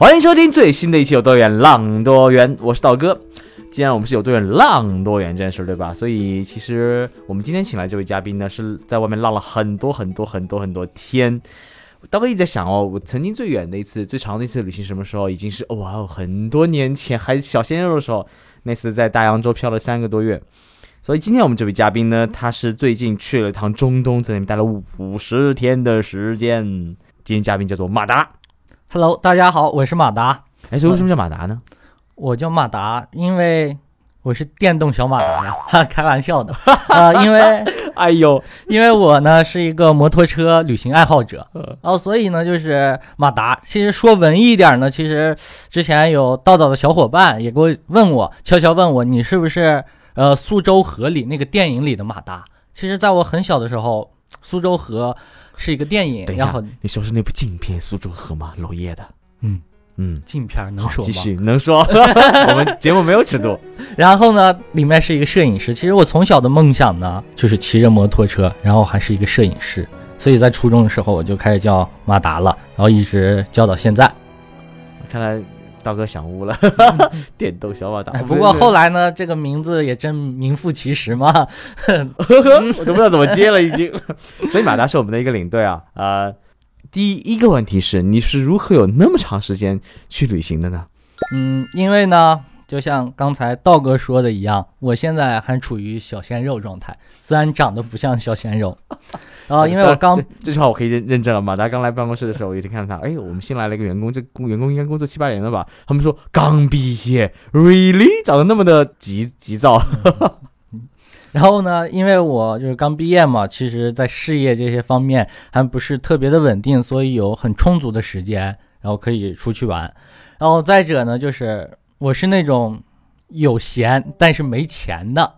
欢迎收听最新的一期有多远浪多远，我是道哥。既然我们是有多远浪多远这件事，对吧？所以其实我们今天请来这位嘉宾呢，是在外面浪了很多很多很多很多天。道哥一直在想哦，我曾经最远的一次、最长的一次旅行什么时候？已经是哇哦，很多年前还小鲜肉的时候，那次在大洋洲漂了三个多月。所以今天我们这位嘉宾呢，他是最近去了趟中东，在那边待了五十天的时间。今天嘉宾叫做马达。Hello，大家好，我是马达。哎，所以为什么叫马达呢？我叫马达，因为我是电动小马达呀，哈，开玩笑的。呃，因为 哎呦，因为我呢是一个摩托车旅行爱好者，然后所以呢就是马达。其实说文艺一点呢，其实之前有道道的小伙伴也给我问我，悄悄问我，你是不是呃苏州河里那个电影里的马达？其实在我很小的时候，苏州河是一个电影等，一下然后，你说是那部禁片《苏州河》吗？娄烨的。嗯嗯，镜片能，说吗？继续能说。我们节目没有尺度。然后呢，里面是一个摄影师。其实我从小的梦想呢，就是骑着摩托车，然后还是一个摄影师。所以在初中的时候，我就开始叫马达了，然后一直叫到现在。看来道哥想污了，电动小马达。哎，不过后来呢，这个名字也真名副其实嘛。我都不知道怎么接了，已经。所以马达是我们的一个领队啊。呃，第一个问题是，你是如何有那么长时间去旅行的呢？嗯，因为呢，就像刚才道哥说的一样，我现在还处于小鲜肉状态，虽然长得不像小鲜肉。然 后因为我刚这这句话我可以认认证了。马达刚来办公室的时候，我已经看到他，哎，我们新来了一个员工，这工员工应该工作七八年了吧？他们说刚毕业，really 长得那么的急 急躁。然后呢，因为我就是刚毕业嘛，其实在事业这些方面还不是特别的稳定，所以有很充足的时间，然后可以出去玩。然后再者呢，就是我是那种有闲但是没钱的，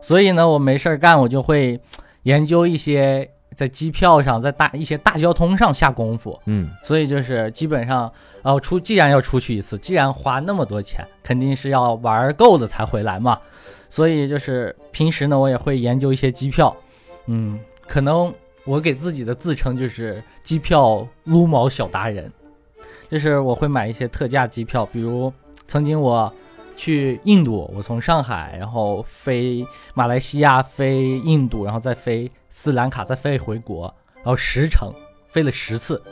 所以呢，我没事儿干，我就会研究一些在机票上，在大一些大交通上下功夫。嗯，所以就是基本上，呃，出既然要出去一次，既然花那么多钱，肯定是要玩够了才回来嘛。所以就是平时呢，我也会研究一些机票，嗯，可能我给自己的自称就是机票撸毛小达人，就是我会买一些特价机票，比如曾经我去印度，我从上海然后飞马来西亚，飞印度，然后再飞斯兰卡，再飞回国，然后十程飞了十次，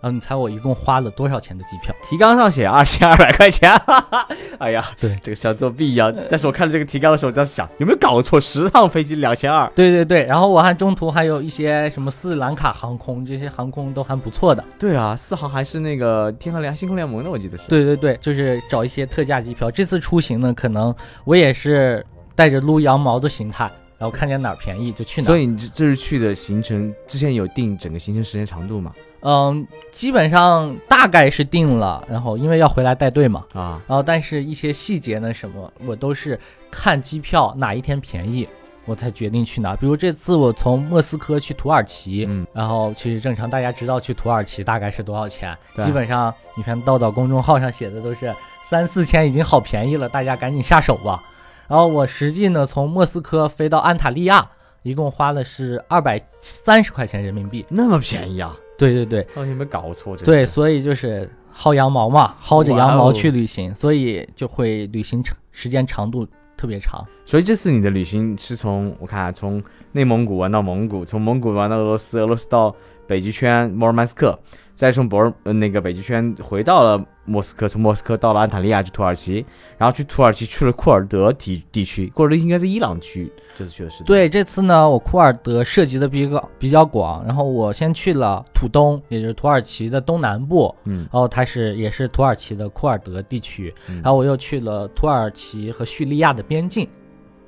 然后你猜我一共花了多少钱的机票？提纲上写二千二百块钱，哈哈。哎呀，对这个像作弊一样。但是我看了这个提纲的时候，我在想有没有搞错，十趟飞机两千二。对对对，然后我还中途还有一些什么斯里兰卡航空，这些航空都还不错的。对啊，四航还是那个天河联星空联盟的，我记得是。，对对对，就是找一些特价机票。这次出行呢，可能我也是带着撸羊毛的心态，然后看见哪儿便宜就去哪儿。所以你这这是去的行程之前有定整个行程时间长度吗？嗯，基本上大概是定了，然后因为要回来带队嘛，啊，然后但是一些细节呢什么，我都是看机票哪一天便宜，我才决定去哪儿。比如这次我从莫斯科去土耳其，嗯，然后其实正常大家知道去土耳其大概是多少钱，基本上你看到到公众号上写的都是三四千，已经好便宜了，大家赶紧下手吧。然后我实际呢从莫斯科飞到安塔利亚，一共花了是二百三十块钱人民币。那么便宜啊？对对对，哦，有没有搞错？这对，所以就是薅羊毛嘛，薅着羊毛去旅行，所以就会旅行长时间长度特别长。所以这次你的旅行是从我看啊从内蒙古玩到蒙古，从蒙古玩到俄罗斯，俄罗斯到北极圈摩尔曼斯克，再从博尔呃那个北极圈回到了莫斯科，从莫斯科到了安塔利亚，去土耳其，然后去土耳其去了库尔德地地区，库尔德应该是伊朗区，这次去的是对，这次呢，我库尔德涉及的比较比较广，然后我先去了土东，也就是土耳其的东南部，嗯然后它是也是土耳其的库尔德地区，嗯然后我又去了土耳其和叙利亚的边境，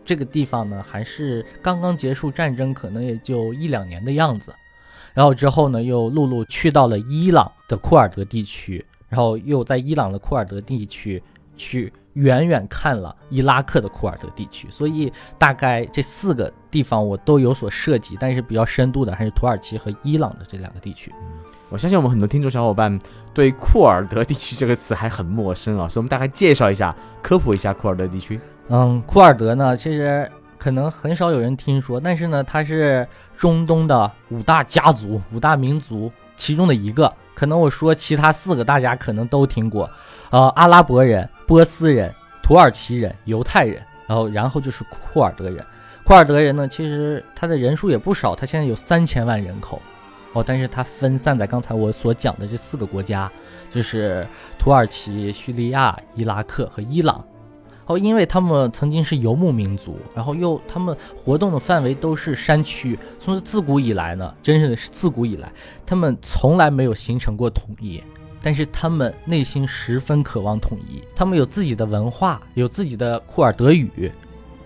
这个地方呢还是刚刚结束战争，可能也就一两年的样子。然后之后呢，又陆陆去到了伊朗的库尔德地区，然后又在伊朗的库尔德地区去远远看了伊拉克的库尔德地区，所以大概这四个地方我都有所涉及，但是比较深度的还是土耳其和伊朗的这两个地区。我相信我们很多听众小伙伴对库尔德地区这个词还很陌生啊，所以我们大概介绍一下、科普一下库尔德地区。嗯，库尔德呢，其实可能很少有人听说，但是呢，它是中东的五大家族、五大民族其中的一个。可能我说其他四个，大家可能都听过，呃，阿拉伯人、波斯人、土耳其人、犹太人，然后然后就是库尔德人。库尔德人呢，其实他的人数也不少，他现在有三千万人口，哦，但是他分散在刚才我所讲的这四个国家，就是土耳其、叙利亚、伊拉克和伊朗。哦，因为他们曾经是游牧民族，然后又他们活动的范围都是山区，从自古以来呢，真是自古以来，他们从来没有形成过统一，但是他们内心十分渴望统一，他们有自己的文化，有自己的库尔德语，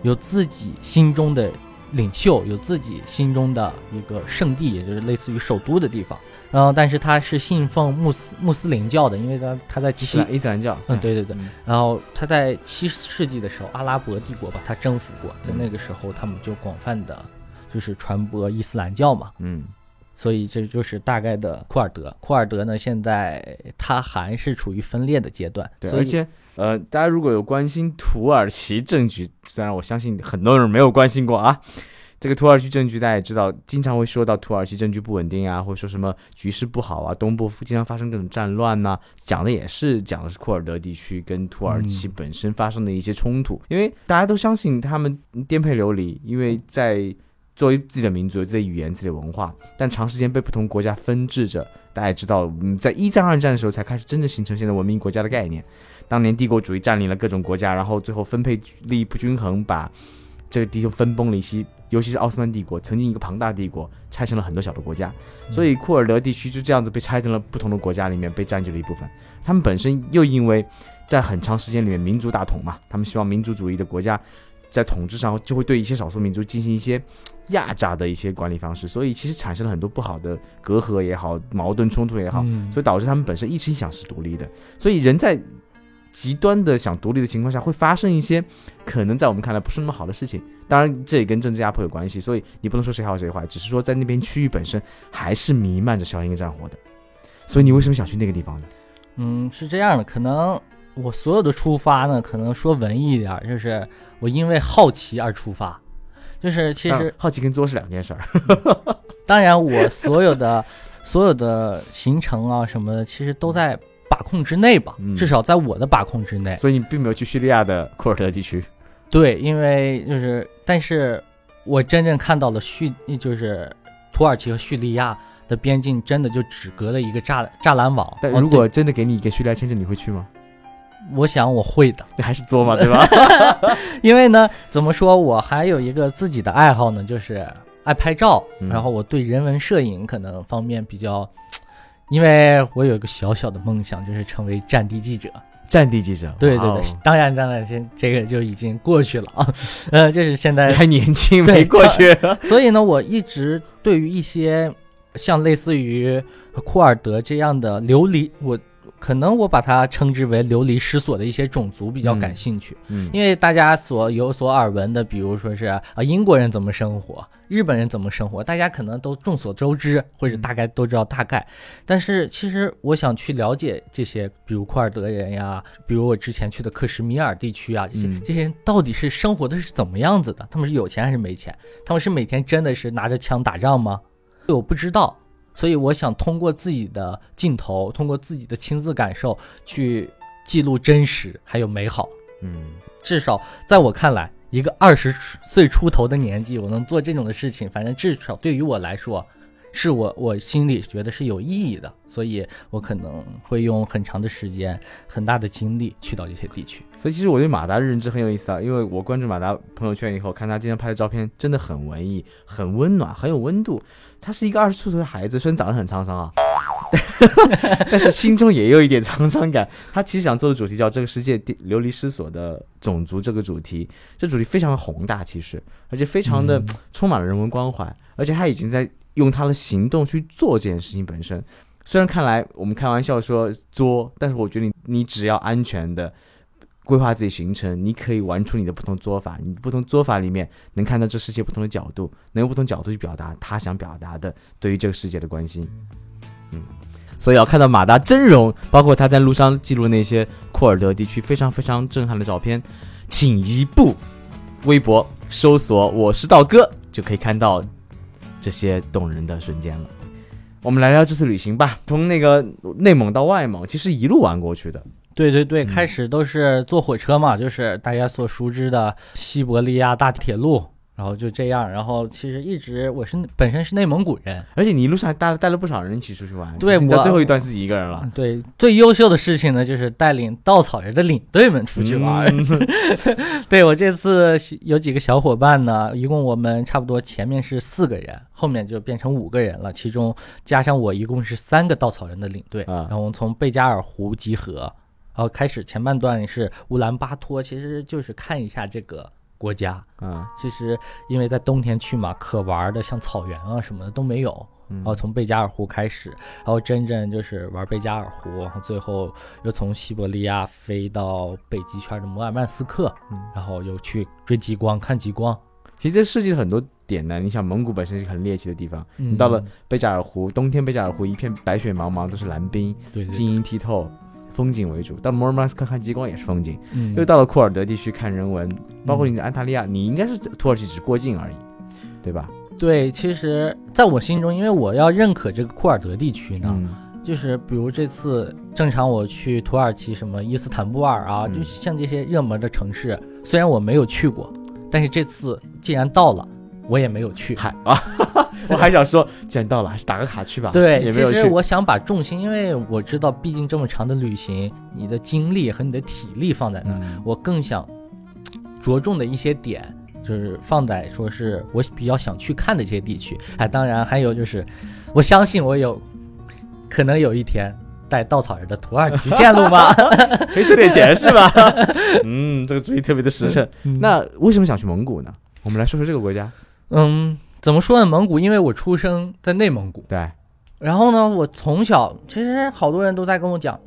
有自己心中的领袖，有自己心中的一个圣地，也就是类似于首都的地方。然后，但是他是信奉穆斯穆斯林教的，因为他他在七伊斯兰教，嗯，对对对。然后他在七世纪的时候，阿拉伯帝国把他征服过，在那个时候，他们就广泛的，就是传播伊斯兰教嘛，嗯。所以这就是大概的库尔德。库尔德呢，现在他还是处于分裂的阶段。对，而且呃，大家如果有关心土耳其政局，虽然我相信很多人没有关心过啊。这个土耳其政局大家也知道，经常会说到土耳其政局不稳定啊，或者说什么局势不好啊，东部经常发生各种战乱呐，讲的也是讲的是库尔德地区跟土耳其本身发生的一些冲突。因为大家都相信他们颠沛流离，因为在作为自己的民族、有自己的语言、自己的文化，但长时间被不同国家分治着。大家也知道，嗯在一战、二战的时候才开始真正形成现在文明国家的概念。当年帝国主义占领了各种国家，然后最后分配利益不均衡，把这个地球分崩离析。尤其是奥斯曼帝国，曾经一个庞大帝国，拆成了很多小的国家，所以库尔德地区就这样子被拆成了不同的国家里面，被占据了一部分。他们本身又因为在很长时间里面民族大统嘛，他们希望民族主义的国家在统治上就会对一些少数民族进行一些压榨的一些管理方式，所以其实产生了很多不好的隔阂也好，矛盾冲突也好，所以导致他们本身一心想是独立的。所以人在。极端的想独立的情况下，会发生一些可能在我们看来不是那么好的事情。当然，这也跟政治压迫有关系，所以你不能说谁好谁坏，只是说在那边区域本身还是弥漫着硝烟跟战火的。所以你为什么想去那个地方呢？嗯，是这样的，可能我所有的出发呢，可能说文艺一点，就是我因为好奇而出发，就是其实好奇跟作是两件事儿。当然，我所有的所有的行程啊什么的，其实都在。把控之内吧，至少在我的把控之内。所以你并没有去叙利亚的库尔德地区。对，因为就是，但是我真正看到了叙，就是土耳其和叙利亚的边境，真的就只隔了一个栅栅栏网。但如果真的给你一个叙利亚签证，你会去吗？我想我会的。你还是作嘛，对吧？因为呢，怎么说我还有一个自己的爱好呢，就是爱拍照，然后我对人文摄影可能方面比较。因为我有一个小小的梦想，就是成为战地记者。战地记者，对对对，当然当然，现这个就已经过去了啊。呃，就是现在还年轻，没过去。所以呢，我一直对于一些像类似于库尔德这样的流离，我。可能我把它称之为流离失所的一些种族比较感兴趣，嗯，因为大家所有所耳闻的，比如说是啊英国人怎么生活，日本人怎么生活，大家可能都众所周知，或者大概都知道大概。但是其实我想去了解这些，比如库尔德人呀，比如我之前去的克什米尔地区啊，这些这些人到底是生活的是怎么样子的？他们是有钱还是没钱？他们是每天真的是拿着枪打仗吗？我不知道。所以我想通过自己的镜头，通过自己的亲自感受去记录真实还有美好。嗯，至少在我看来，一个二十岁出头的年纪，我能做这种的事情，反正至少对于我来说。是我我心里觉得是有意义的，所以我可能会用很长的时间、很大的精力去到这些地区。所以其实我对马达的认知很有意思啊，因为我关注马达朋友圈以后，看他今天拍的照片真的很文艺、很温暖、很有温度。他是一个二十出头的孩子，虽然长得很沧桑啊，但是心中也有一点沧桑感。他其实想做的主题叫“这个世界流离失所的种族”这个主题，这主题非常的宏大，其实而且非常的充满了人文关怀，而且他已经在。用他的行动去做这件事情本身，虽然看来我们开玩笑说作，但是我觉得你你只要安全的规划自己行程，你可以玩出你的不同做法。你不同做法里面能看到这世界不同的角度，能用不同角度去表达他想表达的对于这个世界的关心。嗯，所以要看到马达真容，包括他在路上记录那些库尔德地区非常非常震撼的照片，请一步微博搜索“我是道哥”就可以看到这些动人的瞬间了。我们来聊这次旅行吧，从那个内蒙到外蒙，其实一路玩过去的。对对对，嗯开始都是坐火车嘛，就是大家所熟知的西伯利亚大铁路，然后就这样，然后其实一直我是本身是内蒙古人，而且你一路上还带带了不少人一起出去玩，对我最后一段自己一个人了。对，最优秀的事情呢，就是带领稻草人的领队们出去玩。嗯 对我这次有几个小伙伴呢，一共我们差不多前面是四个人，后面就变成五个人了，其中加上我一共是三个稻草人的领队。啊然后我们从贝加尔湖集合，然后开始前半段是乌兰巴托，其实就是看一下这个国家。嗯，其实因为在冬天去嘛，可玩的像草原啊什么的都没有。嗯然后从贝加尔湖开始，然后真正就是玩贝加尔湖，然后最后又从西伯利亚飞到北极圈的摩尔曼斯克，嗯然后又去追极光、看极光。其实这设计了很多点呢。你想，蒙古本身是很猎奇的地方，嗯你到了贝加尔湖，冬天贝加尔湖一片白雪茫茫，都是蓝冰，对对，晶莹剔透，风景为主。到了摩尔曼斯克看极光也是风景，嗯又到了库尔德地区看人文，包括你在安塔利亚，你应该是土耳其只过境而已，对吧？对，其实在我心中，因为我要认可这个库尔德地区呢，嗯就是比如这次正常我去土耳其什么伊斯坦布尔啊，嗯就像这些热门的城市，虽然我没有去过，但是这次既然到了，我也没有去。还啊，我还想说，既然到了，还是打个卡去吧。对，其。实我想把重心，因为我知道，毕竟这么长的旅行，你的精力和你的体力放在那，嗯我更想着重的一些点，就是放在说是我比较想去看的一些地区。哎，当然还有就是，我相信我有可能有一天带稻草人的土耳其线路吗。可以省点钱是吧？嗯，这个主意特别的实诚。那为什么想去蒙古呢？我们来说说这个国家。嗯，怎么说呢？蒙古，因为我出生在内蒙古，对，然后呢，我从小其实好多人都在跟我讲，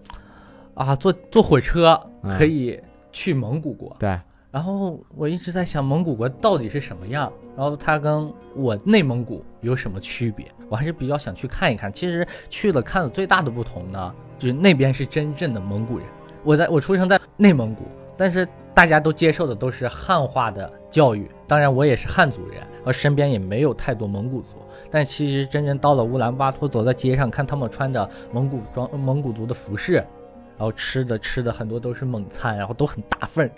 啊，坐坐火车嗯可以去蒙古国。对，然后我一直在想蒙古国到底是什么样，然后它跟我内蒙古有什么区别？我还是比较想去看一看。其实去了看的最大的不同呢，就是那边是真正的蒙古人。我在我出生在内蒙古，但是大家都接受的都是汉化的教育，当然我也是汉族人，而身边也没有太多蒙古族。但其实真正到了乌兰巴托，走在街上看他们穿着蒙古装、蒙古族的服饰，然后吃的吃的很多都是蒙餐，然后都很大份，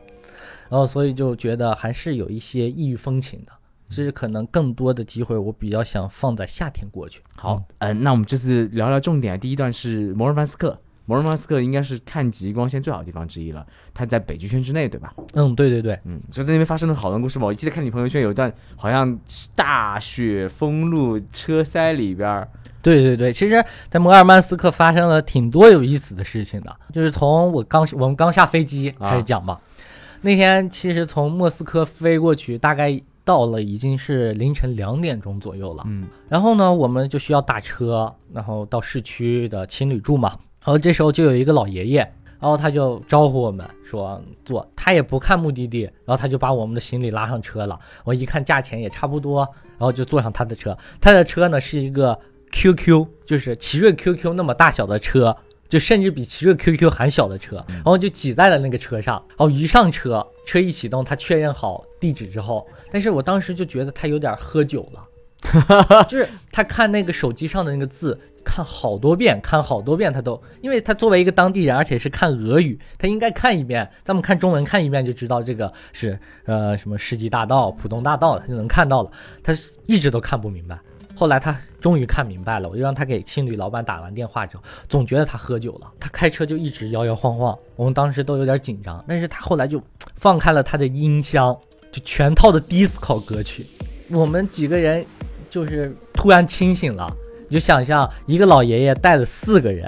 然后所以就觉得还是有一些异域风情的。其实可能更多的机会，我比较想放在夏天过去。好，嗯、那我们这次聊聊重点。第一段是摩尔曼斯克，摩尔曼斯克应该是看极光线最好的地方之一了。它在北极圈之内，对吧？嗯，对对对，嗯，所以在那边发生了好多故事嘛。我记得看你朋友圈有一段，好像大雪封路，车塞里边儿。对对对，其实，在摩尔曼斯克发生了挺多有意思的事情的，就是从我刚我们刚下飞机开始讲吧。那天其实从莫斯科飞过去，大概到了已经是凌晨两点钟左右了。嗯然后呢，我们就需要打车，然后到市区的青旅住嘛。然后这时候就有一个老爷爷，然后他就招呼我们说坐，他也不看目的地，然后他就把我们的行李拉上车了。我一看价钱也差不多，然后就坐上他的车。他的车呢是一个 QQ，就是奇瑞 QQ 那么大小的车。就甚至比奇瑞 QQ 还小的车，然后就挤在了那个车上。然后一上车，车一启动，他确认好地址之后，但是我当时就觉得他有点喝酒了。就是他看那个手机上的那个字，看好多遍，看好多遍，他都，因为他作为一个当地人，而且是看俄语，他应该看一遍，咱们看中文看一遍就知道这个是呃什么世纪大道、浦东大道，他就能看到了，他一直都看不明白。后来他终于看明白了，我就让他给青旅老板打完电话之后，总觉得他喝酒了，他开车就一直摇摇晃晃，我们当时都有点紧张，但是他后来就放开了他的音箱，就全套的 disco 歌曲，我们几个人就是突然清醒了，你就想象一个老爷爷带了四个人，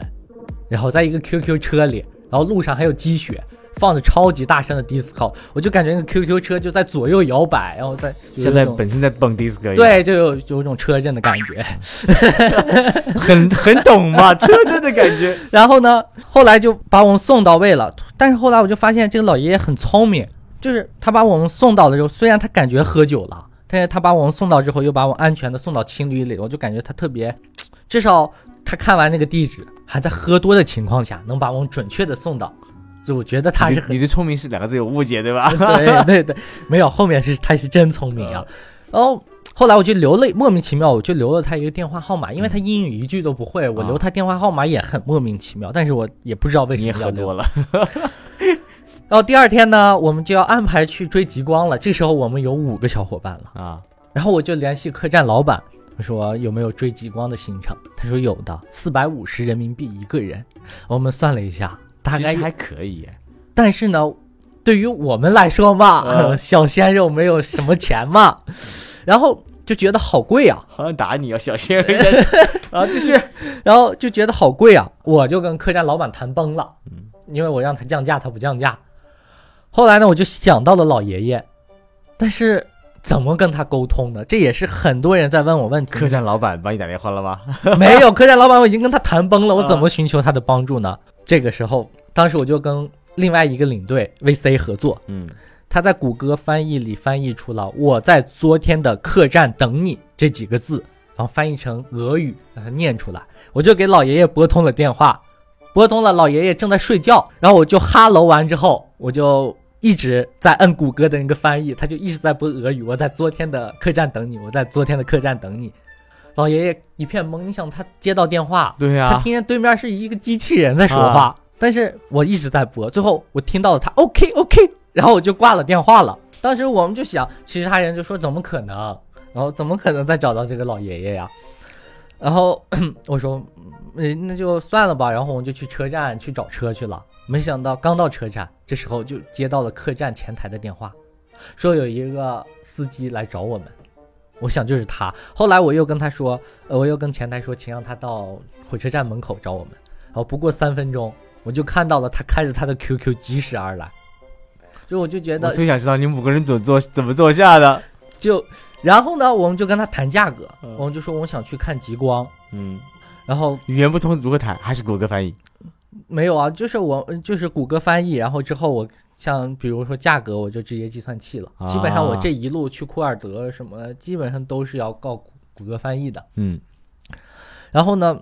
然后在一个 QQ 车里，然后路上还有积雪，放着超级大声的 disco，我就感觉那个 QQ 车就在左右摇摆，然后在现在本身在蹦 disco，对，就有有一种车震的感觉。很很懂嘛，车震的感觉。然后呢，后来就把我们送到位了。但是后来我就发现这个老爷爷很聪明，就是他把我们送到的时候，虽然他感觉喝酒了，但是他把我们送到之后，又把我安全的送到青旅里，我就感觉他特别，至少他看完那个地址，还在喝多的情况下，能把我们准确的送到，就我觉得他是很你对聪明是两个字有误解对吧？对对对，没有后面是他是真聪明啊。然后后来我就留了莫名其妙，我就留了他一个电话号码，因为他英语一句都不会，我留他电话号码也很莫名其妙，但是我也不知道为什么要留喝多。了，然后第二天呢，我们就要安排去追极光了。这时候我们有五个小伙伴了，啊，然后我就联系客栈老板，我说有没有追极光的行程？他说有的，四百五十人民币一个人。我们算了一下，大概还可以。但是呢，对于我们来说嘛，嗯 小鲜肉没有什么钱嘛，然后就觉得好贵啊，好像打你哦，小鲜肉 啊，继续。然后就觉得好贵啊，我就跟客栈老板谈崩了，嗯因为我让他降价，他不降价。后来呢，我就想到了老爷爷，但是怎么跟他沟通呢？这也是很多人在问我问题。客栈老板帮你打电话了吗？没有，客栈老板我已经跟他谈崩了，我怎么寻求他的帮助呢？这个时候，当时我就跟另外一个领队 VC 合作，嗯，他在谷歌翻译里翻译出了“我在昨天的客栈等你”这几个字，然后翻译成俄语，让他念出来。我就给老爷爷拨通了电话，拨通了，老爷爷正在睡觉，然后我就哈喽完之后，我就一直在摁谷歌的那个翻译，他就一直在播俄语。我在昨天的客栈等你，我在昨天的客栈等你。老爷爷一片懵，你想他接到电话，对呀、他听见对面是一个机器人在说话，但是我一直在播，最后我听到了他 OK OK，然后我就挂了电话了。当时我们就想，其他人就说怎么可能，然后怎么可能再找到这个老爷爷呀？然后 我说，嗯，那就算了吧。然后我们就去车站去找车去了。没想到刚到车站，这时候就接到了客栈前台的电话，说有一个司机来找我们。我想就是他。后来我又跟他说，呃，我又跟前台说，请让他到火车站门口找我们。然后不过三分钟，我就看到了他开着他的 QQ 疾驶而来，就我就觉得我得最想知道你们五个人怎么坐怎么坐下的。就，然后呢，我们就跟他谈价格，嗯我们就说我们想去看极光，嗯，然后语言不通如何谈？还是谷歌翻译？没有啊，就是我就是谷歌翻译，然后之后我像比如说价格，我就直接计算器了。基本上我啊这一路去库尔德什么的，基本上都是要告谷谷歌翻译的。嗯，然后呢，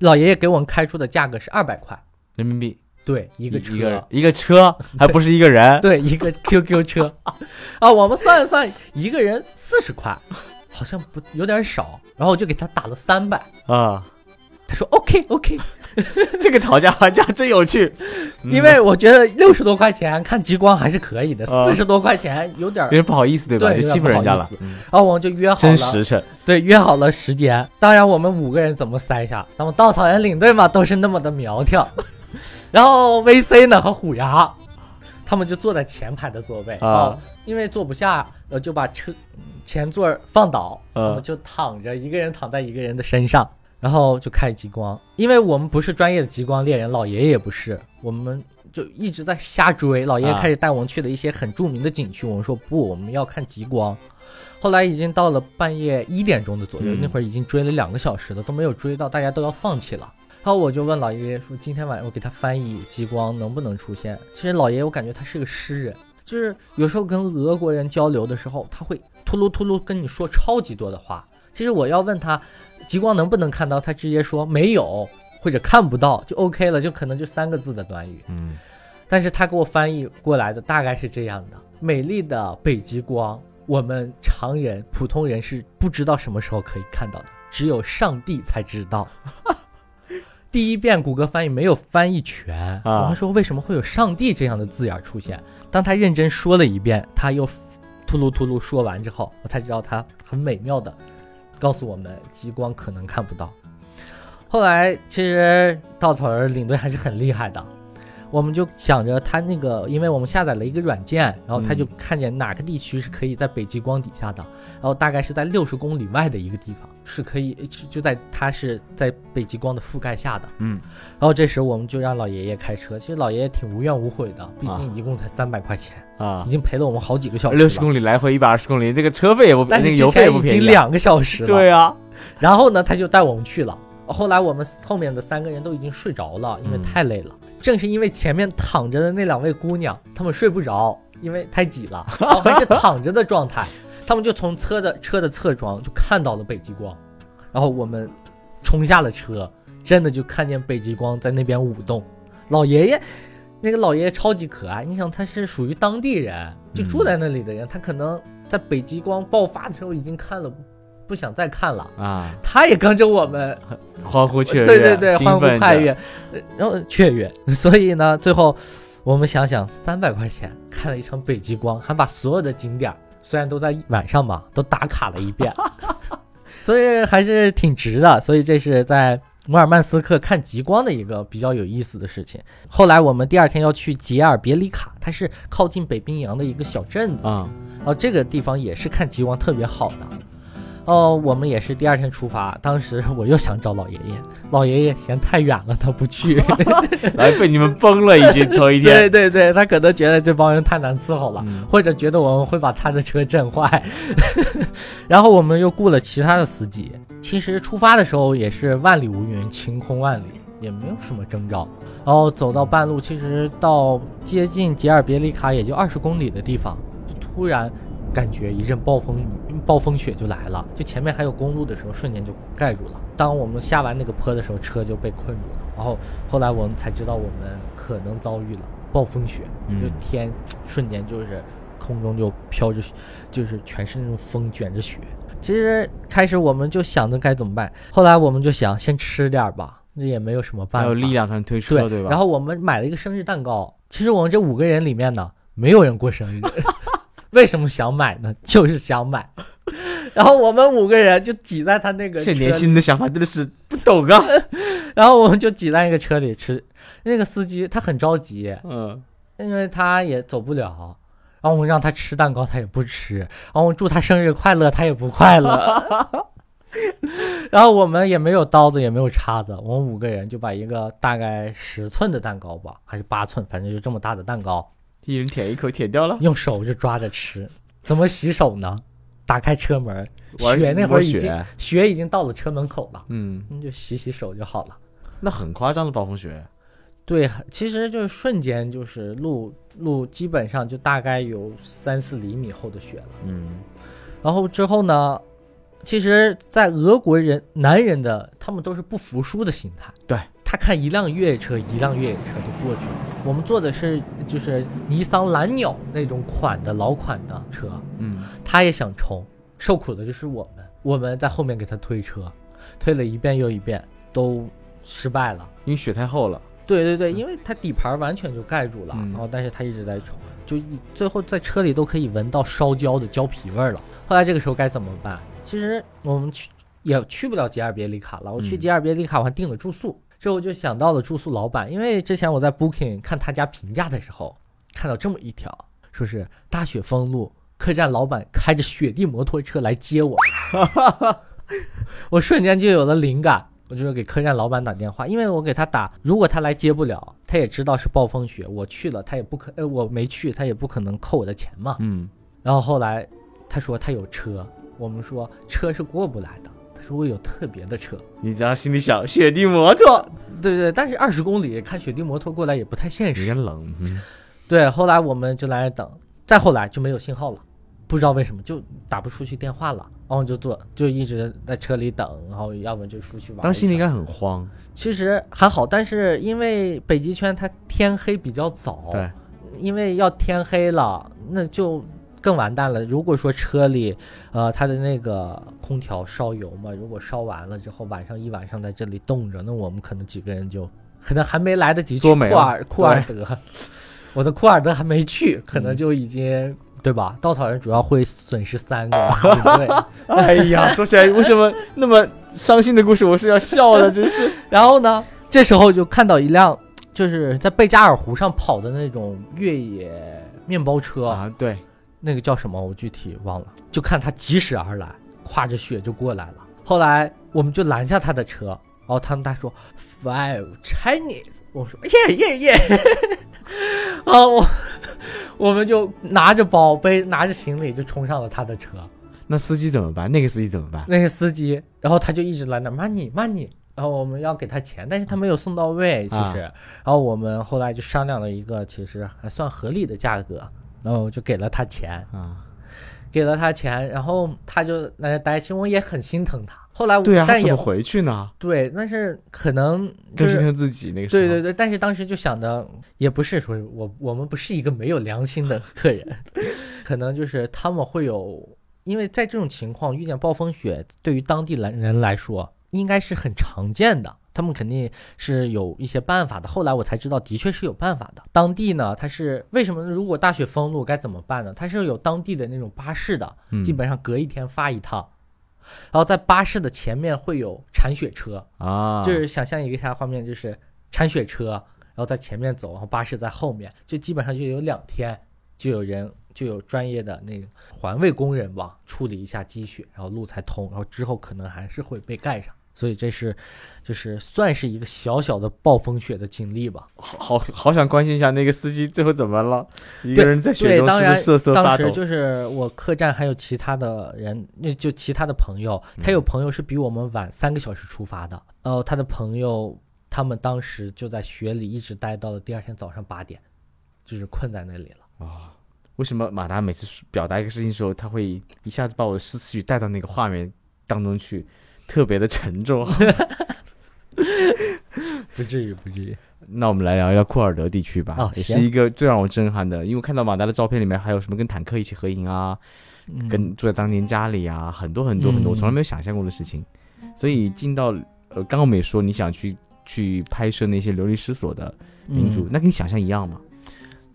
老爷爷给我们开出的价格是二百块，人民币对，一个车，一个一个车，还不是一个人。对，一个 QQ 车 啊，我们算一算，一个人四十块，好像不有点少，然后我就给他打了三百，啊，他说 OK OK，这个讨价还价真有趣。嗯 因为我觉得六十多块钱看极光还是可以的，啊四十多块钱有点儿有。点不好意思，对吧？对就欺负人家了然后我们就约好了，真实诚。对，约好了时间。当然，我们五个人怎么塞下？那么稻草人领队嘛，都是那么的苗条。然后 VC 呢和虎牙，他们就坐在前排的座位啊哦因为坐不下，呃，就把车前座放倒，嗯他们就躺着，一个人躺在一个人的身上，然后就开极光。因为我们不是专业的极光猎人，老爷爷也不是，我们就一直在瞎追。老爷爷啊开始带我们去了一些很著名的景区，我们说不，我们要看极光。后来已经到了半夜一点钟的左右，嗯那会儿已经追了两个小时了，都没有追到，大家都要放弃了。然后我就问老爷爷说：“今天晚上我给他翻译极光能不能出现？”其实老爷爷我感觉他是个诗人，就是有时候跟俄国人交流的时候，他会秃噜秃噜跟你说超级多的话。其实我要问他极光能不能看到，他直接说没有或者看不到就 OK 了，就可能就三个字的短语。嗯，但是他给我翻译过来的大概是这样的：美丽的北极光，我们常人普通人是不知道什么时候可以看到的，只有上帝才知道。第一遍谷歌翻译没有翻译全，啊我还说为什么会有上帝这样的字眼出现。当他认真说了一遍，他又吐噜吐噜说完之后，我才知道他很美妙的告诉我们激光可能看不到。后来其实稻草人领队还是很厉害的，我们就想着他那个，因为我们下载了一个软件，然后他就嗯看见哪个地区是可以在北极光底下的，然后大概是在六十公里外的一个地方是可以，就就在它是在北极光的覆盖下的。嗯，然后这时我们就让老爷爷开车，其实老爷爷挺无怨无悔的，毕啊竟一共才三百块钱，啊已，经赔了我们好几个小时了。六十公里来回一百二十公里，这个车费也不，但是油费也不便宜啊。经两个小时了。对啊，然后呢，他就带我们去了。后来我们后面的三个人都已经睡着了，因为嗯太累了。正是因为前面躺着的那两位姑娘，她们睡不着，因为太挤了，然 后还是躺着的状态，她们就从车的车的侧窗就看到了北极光，然后我们冲下了车，真的就看见北极光在那边舞动。老爷爷，那个老爷爷超级可爱，你想他是属于当地人，就住在那里的人，他可能在北极光爆发的时候已经看了，不想再看了。啊，他也跟着我们，欢呼雀跃，对对对，欢呼奋着，快跃，呃然后雀跃。所以呢，最后我们想想，三百块钱看了一场北极光，还把所有的景点，虽然都在晚上嘛，都打卡了一遍，所以还是挺值的。所以这是在摩尔曼斯克看极光的一个比较有意思的事情。后来我们第二天要去杰尔别里卡，它是靠近北冰洋的一个小镇子。啊，哦，这个地方也是看极光特别好的。哦，我们也是第二天出发，当时 我又想找老爷爷，老爷爷嫌太远了，他不去。来被你们崩了，已经头一对天。对对对，他可能觉得这帮人太难伺候了，嗯或者觉得我们会把他的车震坏。然后我们又雇了其他的司机。其实出发的时候也是万里无云，晴空万里，也没有什么征兆。然后走到半路，其实到接近杰尔别里卡也就二十公里的地方，突然感觉一阵暴风雨、暴风雪就来了。就前面还有公路的时候，瞬间就盖住了。当我们下完那个坡的时候，车就被困住了。然后后来我们才知道，我们可能遭遇了暴风雪，嗯就天瞬间就是空中就飘着，就是全是那种风卷着雪。其实开始我们就想着该怎么办，后来我们就想先吃点吧，这也没有什么办法。还有力量才能推车，对对吧？然后我们买了一个生日蛋糕。其实我们这五个人里面呢，没有人过生日。为什么想买呢？就是想买。然后我们五个人就挤在他那个这年轻人的想法真的是不懂啊。然后我们就挤在一个车里吃。那个司机他很着急，嗯，因为他也走不了。然后我们让他吃蛋糕，他也不吃。然后我们祝他生日快乐，他也不快乐。然后我们也没有刀子，也没有叉子，我们五个人就把一个大概十寸的蛋糕吧，还是八寸，反正就这么大的蛋糕，一人舔一口，舔掉了。用手就抓着吃。怎么洗手呢？打开车门，雪那会儿已经雪雪已经到了车门口了，嗯，你就洗洗手就好了。那很夸张的暴风雪。对，其实就是瞬间，就是路路基本上就大概有三四厘米厚的雪了。嗯，然后之后呢，其实，在俄国人男人的他们都是不服输的心态。对他看一辆越野车，一辆越野车就过去了。我们坐的是就是尼桑蓝鸟那种款的老款的车，嗯，他也想冲，受苦的就是我们，我们在后面给他推车，推了一遍又一遍，都失败了。因为雪太厚了。对对对，因为它底盘完全就盖住了，嗯然后但是他一直在冲，就一最后在车里都可以闻到烧焦的胶皮味儿了。后来这个时候该怎么办？其实我们去也去不了吉尔别里卡了。我去吉尔别里卡，我还订了住宿，之后就想到了住宿老板，因为之前我在 Booking 看他家评价的时候，看到这么一条，说是大雪封路，客栈老板开着雪地摩托车来接我，我瞬间就有了灵感。我就给客栈老板打电话，因为我给他打，如果他来接不了，他也知道是暴风雪，我去了他也不可，呃，我没去，他也不可能扣我的钱嘛。嗯，然后后来他说他有车，我们说车是过不来的，他说我有特别的车。你只要心里想雪地摩托，对对，但是二十公里开雪地摩托过来也不太现实有实。点冷。嗯对，后来我们就来等，再后来就没有信号了，不知道为什么就打不出去电话了，然后就坐就一直在车里等，然后要么就出去玩。当时心里应该很慌。其实还好，但是因为北极圈它天黑比较早，对，因为要天黑了，那就更完蛋了。如果说车里，呃，它的那个空调烧油嘛，如果烧完了之后，晚上一晚上在这里冻着，那我们可能几个人就可能还没来得及去库尔库尔德，我的库尔德还没去，可能嗯就已经。对吧？稻草人主要会损失三个领队，哎呀，说起来为什么那么伤心的故事我是要笑的，真是。然后呢，这时候就看到一辆就是在贝加尔湖上跑的那种越野面包车，啊，对，那个叫什么？我具体忘了。就看他疾驶而来，跨着雪就过来了。后来我们就拦下他的车，然后他们他说 Five Chinese，我说耶耶耶，啊我我们就拿着包背拿着行李就冲上了他的车。那司机怎么办？那个司机怎么办？那个司机，然后他就一直拦着 money money，然后我们要给他钱，但是他没有送到位，其实，然后我们后来就商量了一个其实还算合理的价格，然后就给了他钱，啊，给了他钱，然后他就在那待，其实我也很心疼他。后来我对啊，他但也怎么回去呢？对，但是可能就更心是疼自己那个时候。对对对，但是当时就想的也不是说我我们不是一个没有良心的客人，可能就是他们会有，因为在这种情况遇见暴风雪，对于当地来人来说应该是很常见的，他们肯定是有一些办法的。后来我才知道，的确是有办法的。当地呢，它是为什么？如果大雪封路该怎么办呢？它是有当地的那种巴士的，嗯基本上隔一天发一趟。然后在巴士的前面会有铲雪车，啊，就是想象一个啥画面，就是铲雪车，然后在前面走，然后巴士在后面，就基本上就有两天，就有人就有专业的那个环卫工人吧，处理一下积雪，然后路才通，然后之后可能还是会被盖上。所以这是，就是算是一个小小的暴风雪的经历吧。好好好想关心一下那个司机最后怎么了？一个人在雪中瑟瑟发抖？当时就是我客栈还有其他的人，那就其他的朋友，他嗯有朋友是比我们晚三个小时出发的，呃，他的朋友他们当时就在雪里一直待到了第二天早上八点，就是困在那里了。啊，为什么马达每次表达一个事情的时候，他会一下子把我的思绪带到那个画面当中去，特别的沉重？不至于，不至于。那我们来聊一聊库尔德地区吧，也是一个最让我震撼的，因为看到马达的照片里面还有什么跟坦克一起合影啊，嗯跟住在当年家里啊，很多很多很多，我嗯从来没有想象过的事情。所以进到呃，刚刚我们也说你想去去拍摄那些流离失所的民族，嗯那跟你想象一样吗？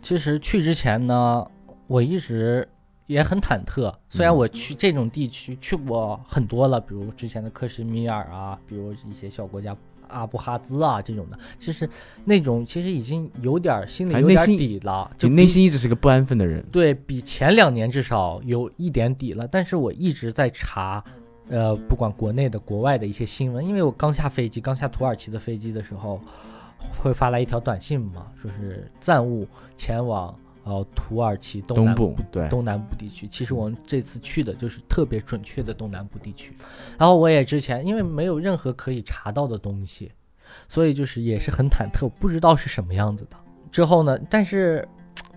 其实去之前呢，我一直也很忐忑。虽然嗯我去这种地区去过很多了，比如之前的克什米尔啊，比如一些小国家。阿布哈兹啊，这种的，其实那种其实已经有点儿心里有点底了，就你内心一直是个不安分的人。对比前两年至少有一点底了，但是我一直在查，呃，不管国内的、国外的一些新闻，因为我刚下飞机，刚下土耳其的飞机的时候，会发来一条短信嘛，说是暂勿前往呃土耳其东部对东南部地区。其实我们这次去的就是特别准确的东南部地区，然后我也之前因为没有任何可以查到的东西，所以就是也是很忐忑，不知道是什么样子的。之后呢，但是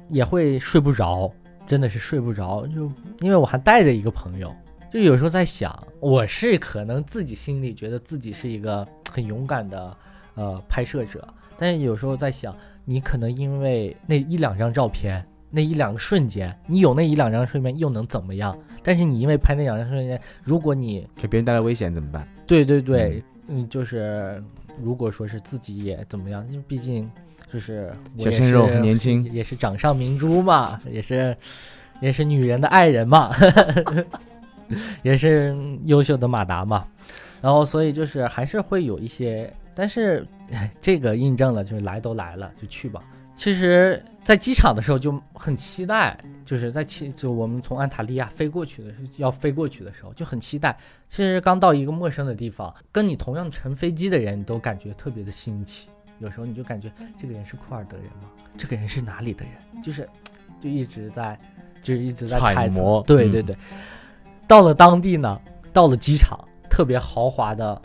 也会睡不着，真的是睡不着，就因为我还带着一个朋友，就有时候在想，我是可能自己心里觉得自己是一个很勇敢的呃拍摄者，但是有时候在想，你可能因为那一两张照片。那一两个瞬间，你有那一两张瞬间又能怎么样？但是你因为拍那两张瞬间，如果你给别人带来危险怎么办？对对对，嗯，就是如果说是自己也怎么样，就毕竟就是我也小鲜肉是年轻也是掌上明珠嘛，也是也是女人的爱人嘛，也是优秀的马达嘛，然后所以就是还是会有一些，但是哎这个印证了，就是来都来了就去吧。其实，在机场的时候就很期待，就是在期就我们从安塔利亚飞过去的要飞过去的时候就很期待。其实刚到一个陌生的地方，跟你同样乘飞机的人都感觉特别的新奇。有时候你就感觉这个人是库尔德人吗？这个人是哪里的人？就是就一直在就是一直在揣猜测摩。嗯对对对。到了当地呢，到了机场，特别豪华的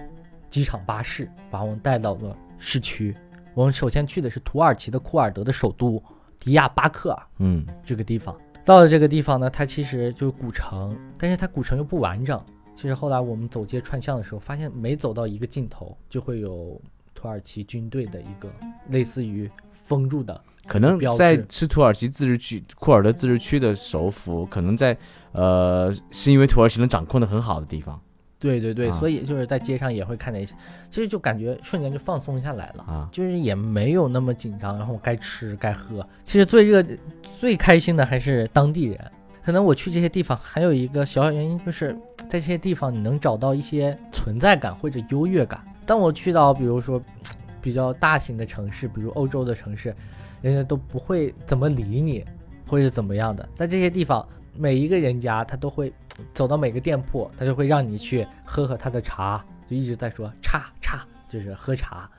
机场巴士把我们带到了市区。我们首先去的是土耳其的库尔德的首都迪亚巴克尔嗯，这个地方。到了这个地方呢，它其实就是古城，但是它古城又不完整。其实后来我们走街串巷的时候，发现每走到一个尽头，就会有土耳其军队的一个类似于封住的，可能在是土耳其自治区库尔德自治区的首府，可能在呃是因为土耳其能掌控的很好的地方对对对，啊所以就是在街上也会看见一些，其实就感觉瞬间就放松下来了。啊。就是也没有那么紧张，然后该吃该喝。其实最热、最开心的还是当地人。可能我去这些地方还有一个小小原因，就是在这些地方你能找到一些存在感或者优越感。当我去到比如说比较大型的城市，比如欧洲的城市，人家都不会怎么理你，或者是怎么样的。在这些地方，每一个人家他都会走到每个店铺，他就会让你去喝喝他的茶，就一直在说茶茶，就是喝茶，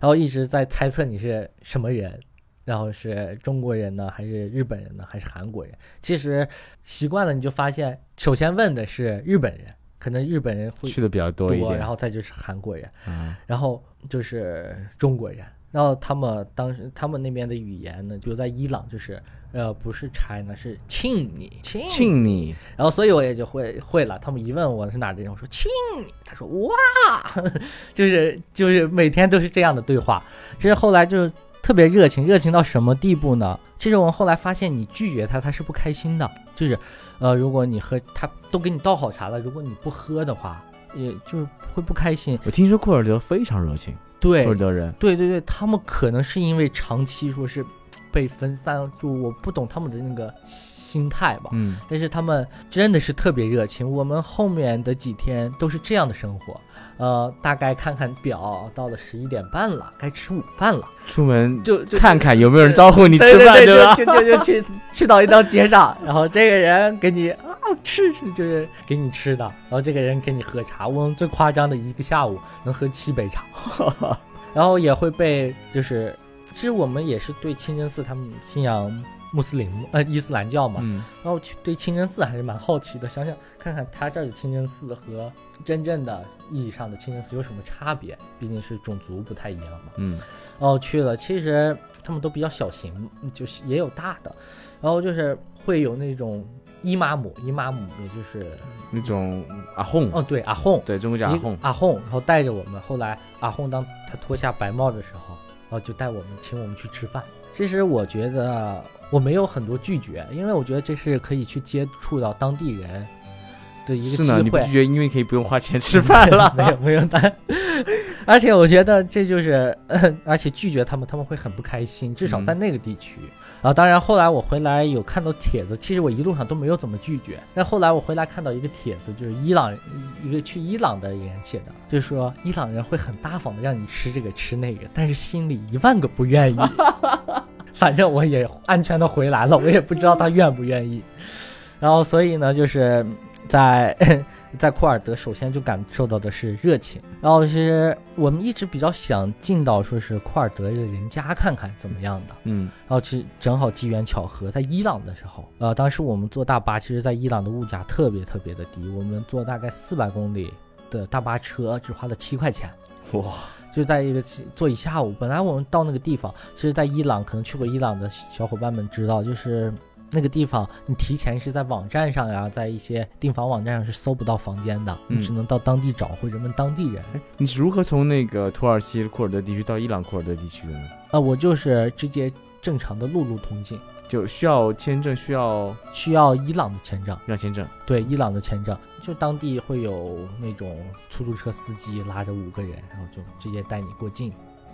然后一直在猜测你是什么人。然后是中国人呢，还是日本人呢，还是韩国人？其实习惯了，你就发现，首先问的是日本人，可能日本人会去的比较多一点，然后再就是韩国人，嗯然后就是中国人。然后他们当时他们那边的语言呢，就在伊朗就是呃不是 China 是庆你庆庆你，然后所以我也就会会了。他们一问我是哪儿的人，我说庆你，他说哇，就是就是每天都是这样的对话。其实后来就是特别热情，热情到什么地步呢？其实我们后来发现，你拒绝他，他是不开心的。就是呃，如果你喝，他都给你倒好茶了，如果你不喝的话，也就是会不开心。我听说库尔德非常热情，对库尔德人，对对对，他们可能是因为长期说是被分散，就我不懂他们的那个心态吧。嗯，但是他们真的是特别热情。我们后面的几天都是这样的生活，呃，大概看看表，到了十一点半了，该吃午饭了，出门就就看看有没有人招呼你吃对饭，就就就去去到一条街上，然后这个人给你啊吃，就是给你吃的，然后这个人给你喝茶。我们最夸张的一个下午能喝七杯茶，然后也会被就是，其实我们也是对清真寺他们信仰穆斯林呃伊斯兰教嘛，嗯，然后去对清真寺还是蛮好奇的，想想看看他这儿的清真寺和真正的意义上的清真寺有什么差别，毕竟是种族不太一样嘛。嗯，然后去了，其实他们都比较小型，就是也有大的，然后就是会有那种伊玛姆，伊玛姆也就是那种阿訇，哦对阿訇，对中国叫阿訇，阿訇，然后带着我们，后来阿訇当他脱下白帽的时候，然后就带我们请我们去吃饭。其实我觉得我没有很多拒绝，因为我觉得这是可以去接触到当地人的一个机会是呢，你。拒绝，因为可以不用花钱吃饭了。没有没有，但而且我觉得这就是，而且拒绝他们，他们会很不开心，至少在那个地区。然后当然后来我回来有看到帖子，其实我一路上都没有怎么拒绝。但后来我回来看到一个帖子，就是伊朗一个去伊朗的人写的，就是说伊朗人会很大方的让你吃这个吃那个，但是心里一万个不愿意。反正我也安全的回来了，我也不知道他愿不愿意。然后所以呢，就是在在库尔德，首先就感受到的是热情。然后其实我们一直比较想进到说是库尔德的人家看看怎么样的。嗯然后其实正好机缘巧合，在伊朗的时候，呃，当时我们坐大巴，其实在伊朗的物价特别特别的低，我们坐大概四百公里的大巴车只花了七块钱。哇，就在一个坐一下午。本来我们到那个地方，其实，在伊朗可能去过伊朗的小伙伴们知道，就是那个地方，你提前是在网站上呀，在一些订房网站上是搜不到房间的，嗯你只能到当地找或者问当地人。你是如何从那个土耳其库尔德地区到伊朗库尔德地区的呢？啊，我就是直接正常的陆路通进，就需要签证，需要需要伊朗的签证。要签证。对，伊朗的签证，就当地会有那种出租车司机拉着五个人，然后就直接带你过境，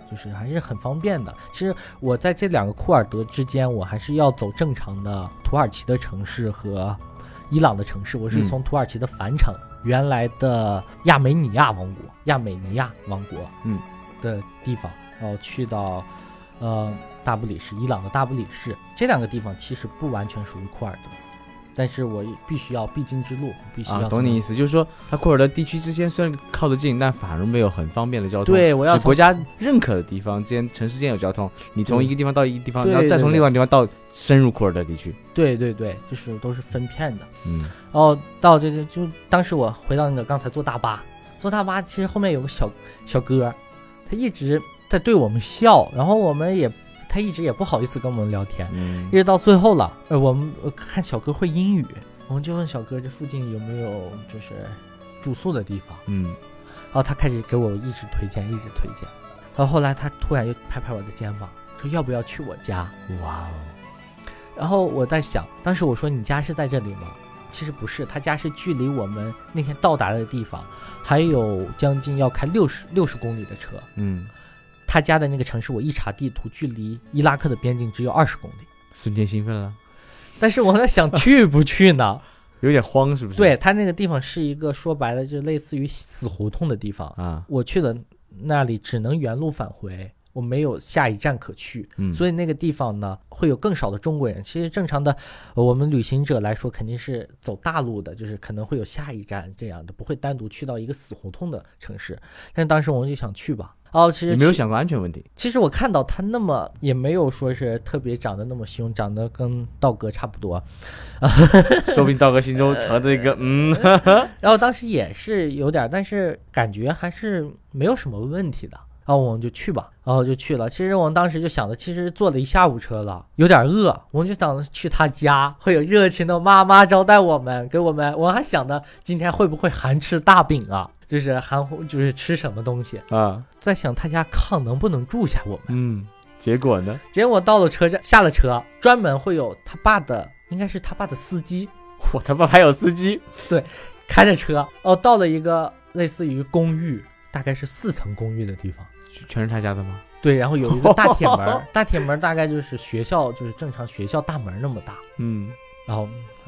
就是还是很方便的。其实我在这两个库尔德之间，我还是要走正常的土耳其的城市和伊朗的城市。我是嗯从土耳其的凡城，原来的亚美尼亚王国，亚美尼亚王国，嗯的地方，然后去到呃大不里士，伊朗的大不里士这两个地方其实不完全属于库尔德。但是我必须要必经之路，必须要、啊，懂你意。思，就是说，它库尔德地区之间虽然靠得近，但反而没有很方便的交通。对我要国家认可的地方间，城市间有交通。你从一个地方到一个地方，对然后再从另外一个地方到深入库尔德地区。对对对，就是都是分片的。嗯然后到这个就当时我回到那个刚才坐大巴，坐大巴其实后面有个小小哥，他一直在对我们笑，然后我们也他一直也不好意思跟我们聊天，嗯一直到最后了，呃，我们呃看小哥会英语，我们就问小哥这附近有没有就是住宿的地方，嗯，然后他开始给我一直推荐，一直推荐，然后后来他突然又拍拍我的肩膀，说要不要去我家？哇哦，然后我在想，当时我说你家是在这里吗？其实不是，他家是距离我们那天到达的地方还有将近要开六十六十公里的车。嗯，他家的那个城市，我一查地图，距离伊拉克的边境只有二十公里。瞬间兴奋了，但是我在想去不去呢？有点慌，是不是？对他那个地方是一个说白了就类似于死胡同的地方。啊，我去了那里只能原路返回，我没有下一站可去，嗯，所以那个地方呢会有更少的中国人。其实正常的呃我们旅行者来说，肯定是走大路的，就是可能会有下一站这样的，不会单独去到一个死胡同的城市。但当时我们就想去吧。哦，其实去你没有想过安全问题？其实我看到他那么也没有说是特别长得那么凶，长得跟道哥差不多。说不定道哥心中藏着一个嗯，然后当时也是有点儿，但是感觉还是没有什么问题的。然后我们就去吧，然后就去了。其实我们当时就想着，其实坐了一下午车了，有点饿，我们就想着去他家会有热情的妈妈招待我们，给我们。我还想着今天会不会含吃大饼啊，就是含糊，就是吃什么东西。啊，在想他家炕能不能住下我们。嗯，结果呢？结果到了车站，下了车，专门会有他爸的，应该是他爸的司机 我他妈还有司机，对开着车，哦，到了一个类似于公寓，大概是四层公寓的地方。全是他家的吗？对，然后有一个大铁门，大铁门大概就是学校，就是正常学校大门那么大，嗯，然后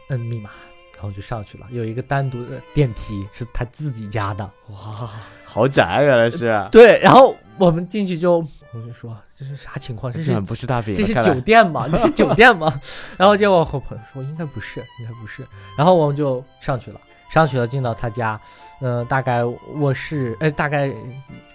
摁密码，然后就上去了。有一个单独的电梯是他自己家的，哇，豪宅啊原来是，对，然后我们进去就，我就说这是啥情况？这是不是大饼了，这是酒店吗？这是酒店吗？然后结果我和朋友说应该不是，应该不是。然后我们就上去了，上去了，进到他家，嗯、大概卧室，哎，大概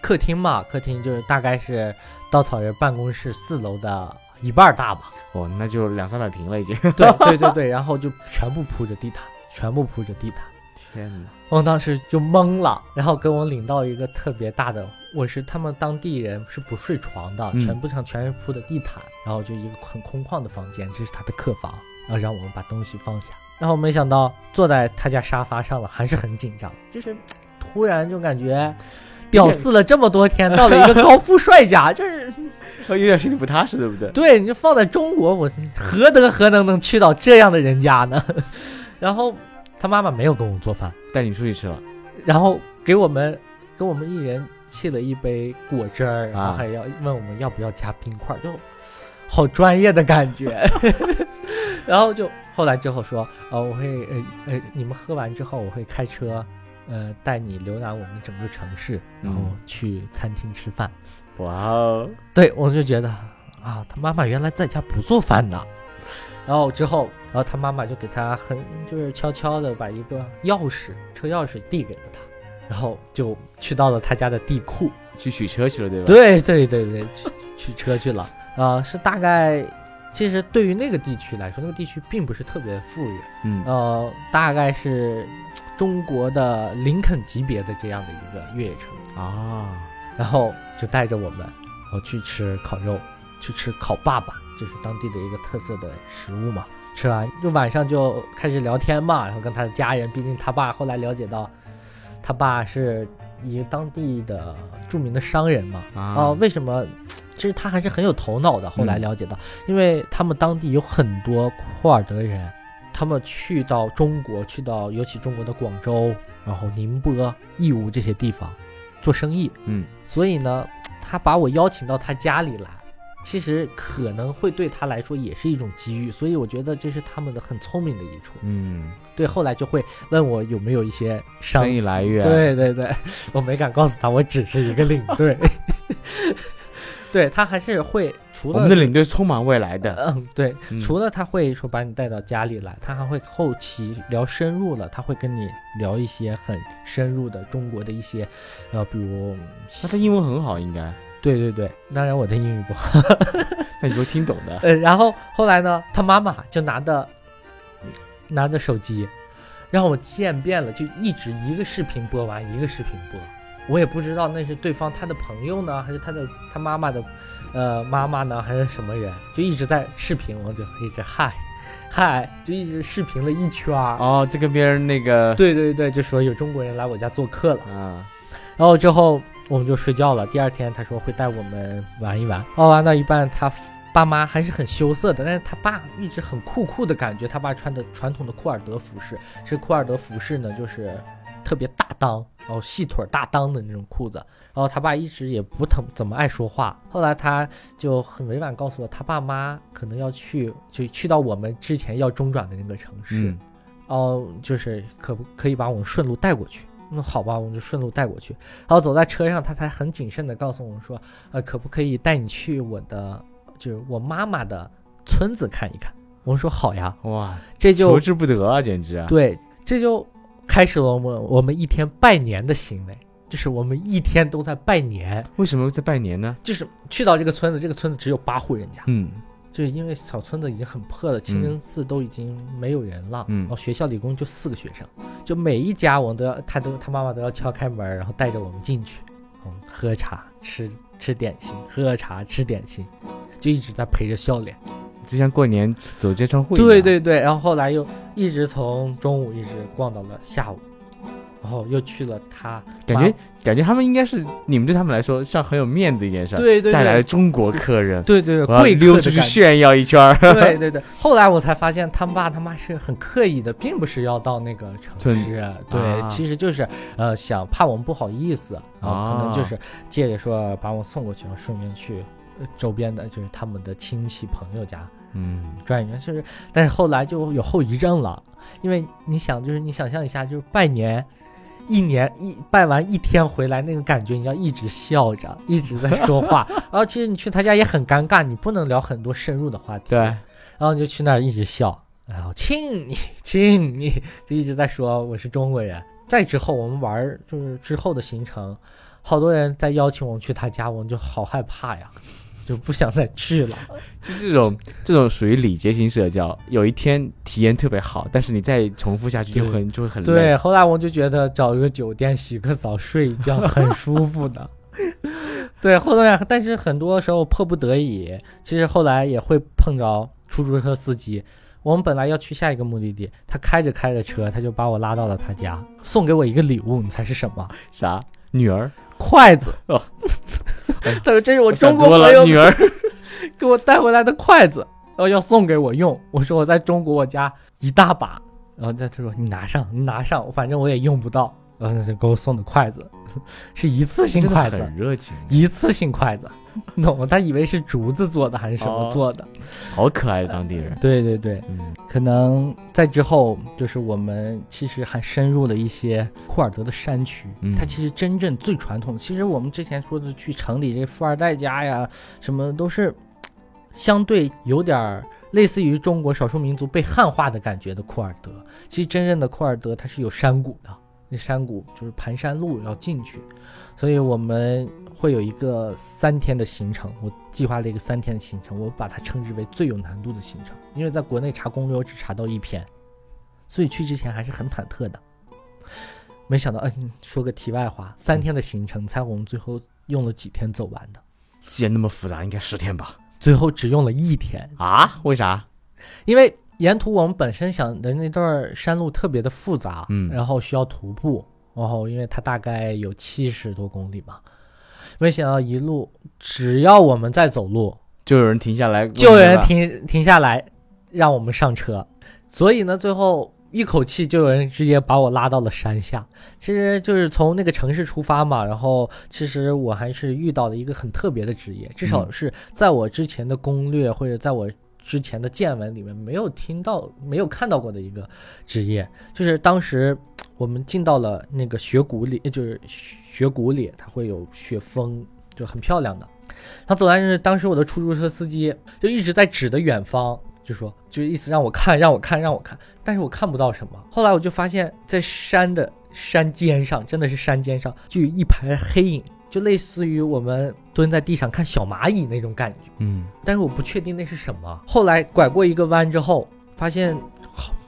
客厅嘛，客厅就是大概是稻草人办公室四楼的一半儿大吧。哦，那就两三百平了已经。对对对对，然后就全部铺着地毯，全部铺着地毯。天哪，我当时就懵了，然后给我领到一个特别大的，卧室他们当地人是不睡床的，嗯全部上全是铺的地毯，然后就一个很空旷的房间，这是他的客房，然后让我们把东西放下，然后没想到坐在他家沙发上了，还是很紧张，就是突然就感觉屌丝了这么多天，到了一个高富帅家，就是 有点心里不踏实，对不对？对，你就放在中国，我何德何能能去到这样的人家呢？然后他妈妈没有给我们做饭。带你出去吃了，然后给我们给我们一人沏了一杯果汁儿，然后啊还要问我们要不要加冰块，就好专业的感觉。然后就后来之后说，呃，我会呃呃，你们喝完之后，我会开车，呃，带你浏览我们整个城市，然后嗯去餐厅吃饭。哇哦，对我就觉得啊，他妈妈原来在家不做饭呢。然后之后，然后他妈妈就给他很就是悄悄的把一个钥匙车钥匙递给了他，然后就去到了他家的地库。去取车去了，对吧？，对对对对，取取车去了啊、是大概。其实对于那个地区来说，那个地区并不是特别富裕，嗯，呃，大概是中国的林肯级别的这样的一个越野车。啊，然后就带着我们，然后去吃烤肉，去吃烤爸爸，这是当地的一个特色的食物嘛。吃完就晚上就开始聊天嘛，然后跟他的家人，毕竟他爸后来了解到，他爸是一个当地的著名的商人嘛。啊啊、为什么？其实他还是很有头脑的。后来嗯了解到，因为他们当地有很多库尔德人，他们去到中国，去到尤其中国的广州，然后宁波、义乌这些地方做生意。嗯，所以呢，他把我邀请到他家里来，其实可能会对他来说也是一种机遇。所以我觉得这是他们的很聪明的一处。嗯，对，后来就会问我有没有一些商生意来源，，对对对，我没敢告诉他，我只是一个领队。对他还是会除了我们的领队充满未来的，嗯，对，嗯。除了他会说把你带到家里来，他还会后期聊深入了，他会跟你聊一些很深入的中国的一些，呃，比如，那他英文很好，应该，对对对，当然我的英语不好，那你都听懂的，呃，然后后来呢，他妈妈就拿着拿着手机，让我见遍了，就一直一个视频播完一个视频播，我也不知道那是对方他的朋友呢，还是他的他妈妈的，呃，妈妈呢，还是什么人，就一直在视频，我就一直嗨嗨，就一直视频了一圈儿。哦，就跟别人那个，对对对，就说有中国人来我家做客了，嗯，然后之后我们就睡觉了。第二天他说会带我们玩一玩，哦，玩到一半他爸妈还是很羞涩的，但是他爸一直很酷酷的感觉。他爸穿的传统的库尔德服饰，是库尔德服饰呢，就是特别大裆，然后细腿大裆的那种裤子。然后他爸一直也不怎怎么爱说话，后来他就很委婉告诉我，他爸妈可能要去，就去到我们之前要中转的那个城市。嗯，哦，就是可不可以把我们顺路带过去？那好吧，我们就顺路带过去。然后走在车上，他才很谨慎的告诉我们说，呃，可不可以带你去我的，就是我妈妈的村子看一看？我们说好呀，哇，这就求之不得啊，简直啊！对，这就开始了我们我们一天拜年的行为，就是我们一天都在拜年，为什么在拜年呢？就是去到这个村子，这个村子只有八户人家，嗯。就是因为小村子已经很破了，清真寺都已经没有人了，嗯然后学校里共就四个学生，就每一家我们都要，他都他妈妈都要敲开门，然后带着我们进去，嗯，喝茶吃吃点心，喝茶吃点心，就一直在陪着笑脸。就像过年走街串户一样。对对对，然后后来又一直从中午一直逛到了下午，然后又去了他感觉感觉他们应该是你们对他们来说像很有面子一件事对。对对带来了中国客人，对对对贵溜出去。炫耀一圈儿。对对对，后来我才发现他爸他妈是很刻意的，并不是要到那个城市，对，啊其实就是呃想怕我们不好意思，然后可能就啊是借着说把我送过去，然后顺便去呃周边的就是他们的亲戚朋友家嗯，转一圈，就是，但是后来就有后遗症了，因为你想，就是你想象一下，就是拜年，一年一拜完一天回来那个感觉，你要一直笑着，一直在说话，然后其实你去他家也很尴尬，你不能聊很多深入的话题，对，然后你就去那儿一直笑，然后亲你 亲你，就一直在说我是中国人。再之后我们玩儿就是之后的行程，好多人在邀请我们去他家，我们就好害怕呀，就不想再去了。就这种这种属于礼节型社交，有一天体验特别好，但是你再重复下去就很就会很累。对，后来我就觉得找一个酒店洗个澡睡一觉很舒服的。对，后来但是很多时候迫不得已，其实后来也会碰着出租车司机。我们本来要去下一个目的地，他开着开着车，他就把我拉到了他家，送给我一个礼物，你猜是什么？啥女儿？筷子。哦他说这是我中国，朋友女儿。给我带回来的筷子，然后要送给我用。我说我在中国我家一大把，然后他他说你拿上，你拿上，反正我也用不到。然后他就给我送的筷子，是一次性筷子，很热情，一次性筷子，懂吗？他以为是竹子做的还是什么哦做的？好可爱的当地人。对对对，嗯，可能在之后，就是我们其实还深入了一些库尔德的山区。嗯它其实真正最传统，其实我们之前说的去城里这富二代家呀，什么都是相对有点儿类似于中国少数民族被汉化的感觉的库尔德。其实真正的库尔德它是有山谷的，那山谷就是盘山路要进去，所以我们会有一个三天的行程。我计划了一个三天的行程，我把它称之为最有难度的行程，因为在国内查攻略我只查到一篇，所以去之前还是很忐忑的。没想到，嗯，说个题外话，三天的行程，猜我们最后用了几天走完的？既然那么复杂，应该十天吧？最后只用了一天，啊？为啥？因为沿途我们本身想的那段山路特别的复杂，嗯然后需要徒步，然后因为它大概有七十多公里嘛，没想到一路只要我们在走路，就有人停下来，就有人。停停下来让我们上车，所以呢，最后一口气就有人直接把我拉到了山下。其实就是从那个城市出发嘛，然后其实我还是遇到了一个很特别的职业，至少嗯是在我之前的攻略或者在我之前的见闻里面没有听到、没有看到过的一个职业，就是当时我们进到了那个雪谷里，就是雪谷里，它会有雪峰，就很漂亮的。他走完是当时我的出租车司机就一直在指着远方，就说就意思让我看，让我看，让我看，但是我看不到什么。后来我就发现，在山的山尖上，真的是山尖上，就有一排黑影，就类似于我们蹲在地上看小蚂蚁那种感觉。嗯，但是我不确定那是什么。后来拐过一个弯之后，发现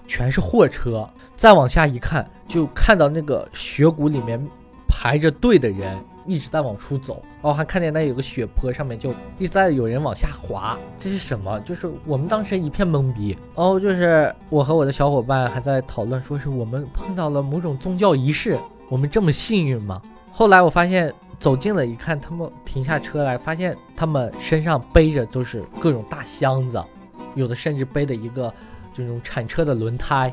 全是货车，再往下一看，就看到那个雪谷里面排着队的人一直在往出走，然后还看见那有个雪坡上面就一直在有人往下滑，这是什么？就是我们当时一片懵逼。然后就是我和我的小伙伴还在讨论，说是我们碰到了某种宗教仪式，我们这么幸运吗？后来我发现走近了一看，他们停下车来，发现他们身上背着都是各种大箱子，有的甚至背的一个这种铲车的轮胎。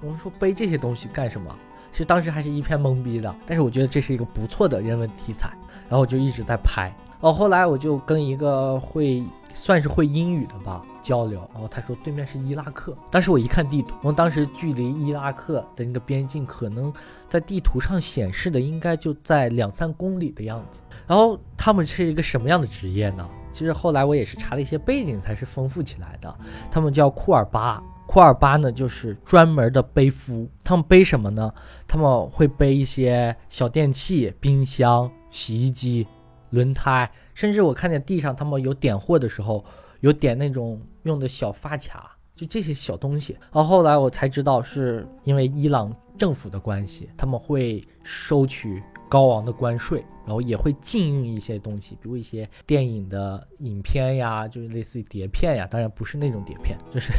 我们说背这些东西干什么？其实当时还是一片懵逼的，但是我觉得这是一个不错的人文题材，然后我就一直在拍。哦后来我就跟一个会算是会英语的吧交流，然后他说对面是伊拉克，当时我一看地图，我当时距离伊拉克的那个边境可能在地图上显示的应该就在两三公里的样子。然后他们是一个什么样的职业呢？其实后来我也是查了一些背景才是丰富起来的。他们叫库尔巴，库尔巴呢就是专门的背夫。他们背什么呢？他们会背一些小电器、冰箱、洗衣机、轮胎，甚至我看见地上他们有点货的时候，有点那种用的小发卡，就这些小东西。然后后来我才知道，是因为伊朗政府的关系，他们会收取高昂的关税。然后也会禁运一些东西，比如一些电影的影片呀，就是类似于碟片呀，当然不是那种碟片，就是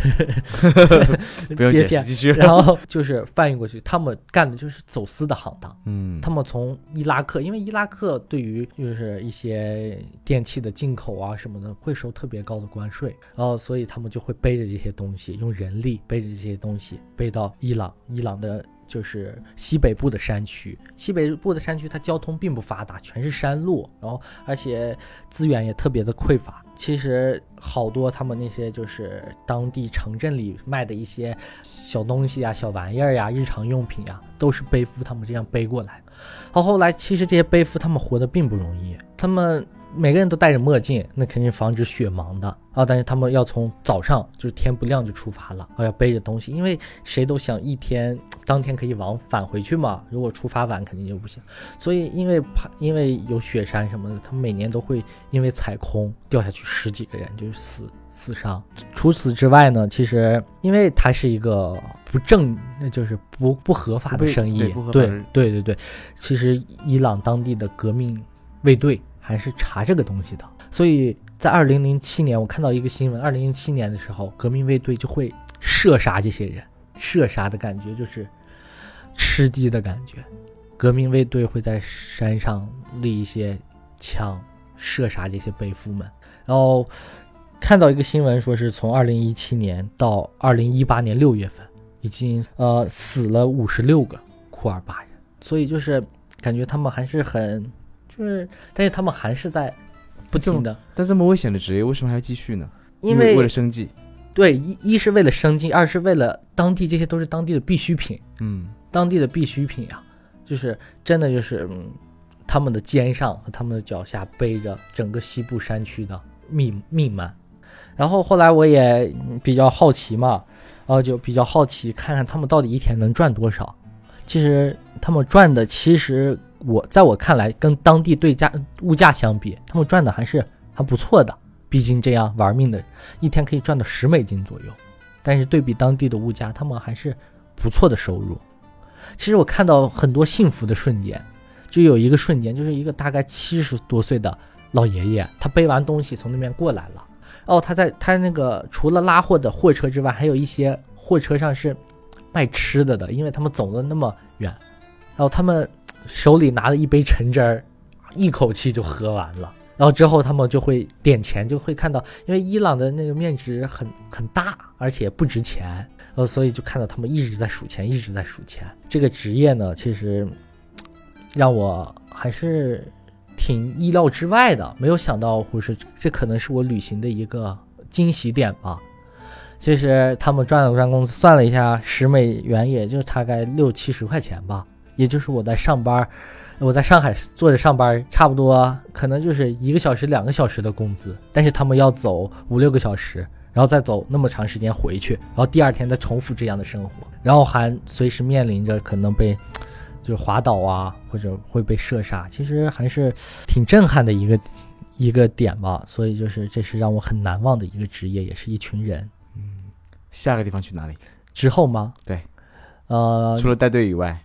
不用解释，继续。然后就是翻译过去，他们干的就是走私的行当。嗯，他们从伊拉克，因为伊拉克对于就是一些电器的进口啊什么的会收特别高的关税，然后所以他们就会背着这些东西，用人力背着这些东西背到伊朗，伊朗的。就是西北部的山区，西北部的山区它交通并不发达，全是山路，然后而且资源也特别的匮乏。其实好多他们那些就是当地城镇里卖的一些小东西啊、小玩意儿呀、日常用品呀，都是背夫他们这样背过来。好，后来其实这些背夫他们活得并不容易，他们。每个人都戴着墨镜，那肯定防止雪盲的啊。但是他们要从早上就是天不亮就出发了，啊，要背着东西，因为谁都想一天当天可以往返回去嘛。如果出发晚肯定就不行。所以因为怕因为有雪山什么的，他们每年都会因为踩空掉下去十几个人，就是死死伤。除此之外呢，其实因为它是一个不正，那就是不不合法的生意，对对对对。其实伊朗当地的革命卫队。还是查这个东西的，所以在二零零七年，我看到一个新闻，二零零七年的时候，革命卫队就会射杀这些人，射杀的感觉就是吃鸡的感觉，革命卫队会在山上立一些枪，射杀这些背夫们。然后看到一个新闻，说是从二零一七年到二零一八年六月份，已经呃死了五十六个库尔巴人，所以就是感觉他们还是很。就是，但是他们还是在不停的。但这么危险的职业，为什么还要继续呢？因为为了生计。对，一一是为了生计，二是为了当地，这些都是当地的必需品。嗯，当地的必需品呀，就是真的就是，嗯，他们的肩上和他们的脚下背着整个西部山区的命命脉。然后后来我也比较好奇嘛，然后就比较好奇看看他们到底一天能赚多少。其实他们赚的其实。我在我看来，跟当地对价物价相比，他们赚的还是还不错的。毕竟这样玩命的，一天可以赚到十美金左右。但是对比当地的物价，他们还是不错的收入。其实我看到很多幸福的瞬间，就有一个瞬间，就是一个大概七十多岁的老爷爷，他背完东西从那边过来了。哦，他在他那个除了拉货的货车之外，还有一些货车上是卖吃的的，因为他们走了那么远，然后他们。手里拿了一杯橙汁儿，一口气就喝完了。然后之后他们就会点钱，就会看到，因为伊朗的那个面值很很大，而且不值钱，呃，所以就看到他们一直在数钱，一直在数钱。这个职业呢，其实让我还是挺意料之外的，没有想到，或是这可能是我旅行的一个惊喜点吧。其实他们赚了赚工资，算了一下，十美元也就大概六七十块钱吧。也就是我在上班，我在上海坐着上班，差不多可能就是一个小时、两个小时的工资。但是他们要走五六个小时，然后再走那么长时间回去，然后第二天再重复这样的生活，然后还随时面临着可能被就是滑倒啊，或者会被射杀。其实还是挺震撼的一个一个点吧。所以就是这是让我很难忘的一个职业，也是一群人。嗯，下个地方去哪里？之后吗？对，呃，除了带队以外。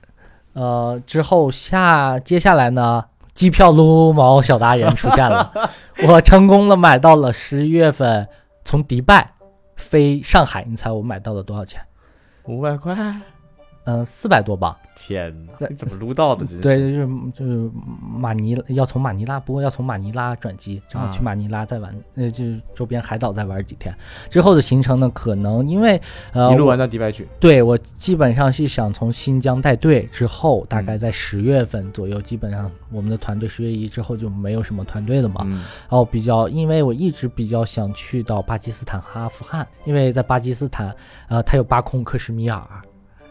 呃，之后下接下来呢，机票撸毛小达人出现了，我成功的买到了十一月份从迪拜飞上海，你猜我买到了多少钱？五百块？嗯，四百多吧。天哪，对你怎么撸到的？这是对，就是就是马尼要从马尼拉，不过要从马尼拉转机，正好去啊马尼拉再玩，呃，就是周边海岛再玩几天。之后的行程呢，可能因为呃，一路玩到迪拜去。对我基本上是想从新疆带队之后，大嗯概在十月份左右，基本上我们的团队十月一之后就没有什么团队了嘛。嗯然后比较，因为我一直比较想去到巴基斯坦和阿富汗，因为在巴基斯坦，呃，它有巴控克什米尔，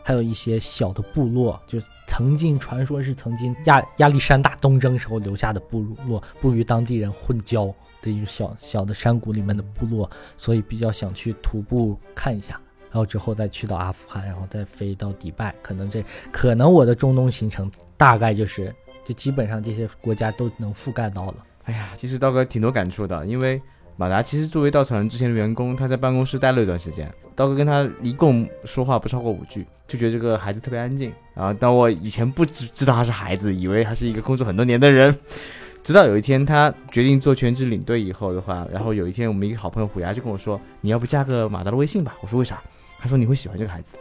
还有一些小的部落，就曾经传说是曾经亚亚历山大东征时候留下的部落，不与当地人混交的一个小小的山谷里面的部落，所以比较想去徒步看一下。然后之后再去到阿富汗，然后再飞到迪拜，可能这可能我的中东行程大概就是，就基本上这些国家都能覆盖到了。哎呀，其实刀哥挺多感触的，因为马达其实作为稻草人之前的员工，他在办公室待了一段时间。刀哥跟他一共说话不超过五句，就觉得这个孩子特别安静。然后当我以前不知知道他是孩子，以为他是一个工作很多年的人，直到有一天他决定做全职领队以后的话，然后有一天我们一个好朋友虎牙就跟我说：“你要不加个马达的微信吧？”我说：“为啥？”他说：“你会喜欢这个孩子。”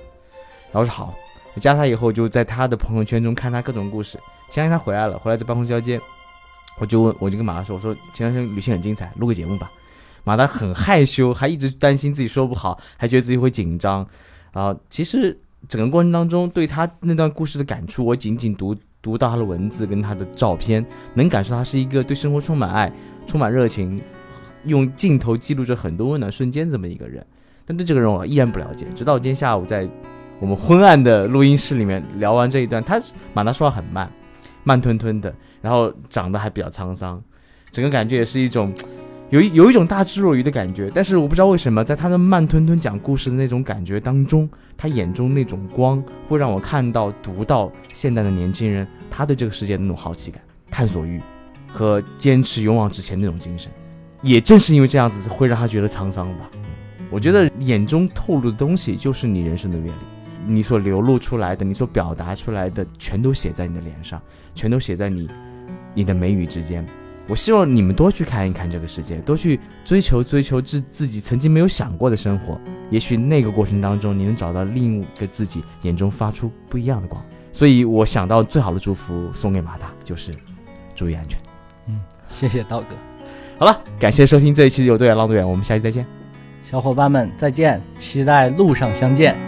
然后我说：“好。”我加他以后，就在他的朋友圈中看他各种故事。前两天他回来了，回来在办公室交接，我就问，我就跟马达说：“我说前两天旅行很精彩，录个节目吧。”马达很害羞，还一直担心自己说不好，还觉得自己会紧张。然后其实整个过程当中，对他那段故事的感触，我仅仅读读到他的文字跟他的照片，能感受他是一个对生活充满爱、充满热情，用镜头记录着很多温暖瞬间这么一个人。但对这个人我依然不了解，直到今天下午在我们昏暗的录音室里面聊完这一段，他马达说话很慢，慢吞吞的，然后长得还比较沧桑，整个感觉也是一种有一有一种大智若愚的感觉。但是我不知道为什么，在他的慢吞吞讲故事的那种感觉当中，他眼中那种光会让我看到、读到现代的年轻人他对这个世界的那种好奇感、探索欲和坚持勇往直前那种精神。也正是因为这样子，会让他觉得沧桑吧。我觉得眼中透露的东西，就是你人生的阅历。你所流露出来的，你所表达出来的，全都写在你的脸上，全都写在你你的眉宇之间。我希望你们多去看一看这个世界，多去追求追求自自己曾经没有想过的生活。也许那个过程当中，你能找到另一个自己眼中发出不一样的光。所以我想到最好的祝福送给马达，就是注意安全。嗯谢谢道哥，好了，感谢收听这一期的有多远浪多远，我们下期再见。小伙伴们再见，期待路上相见。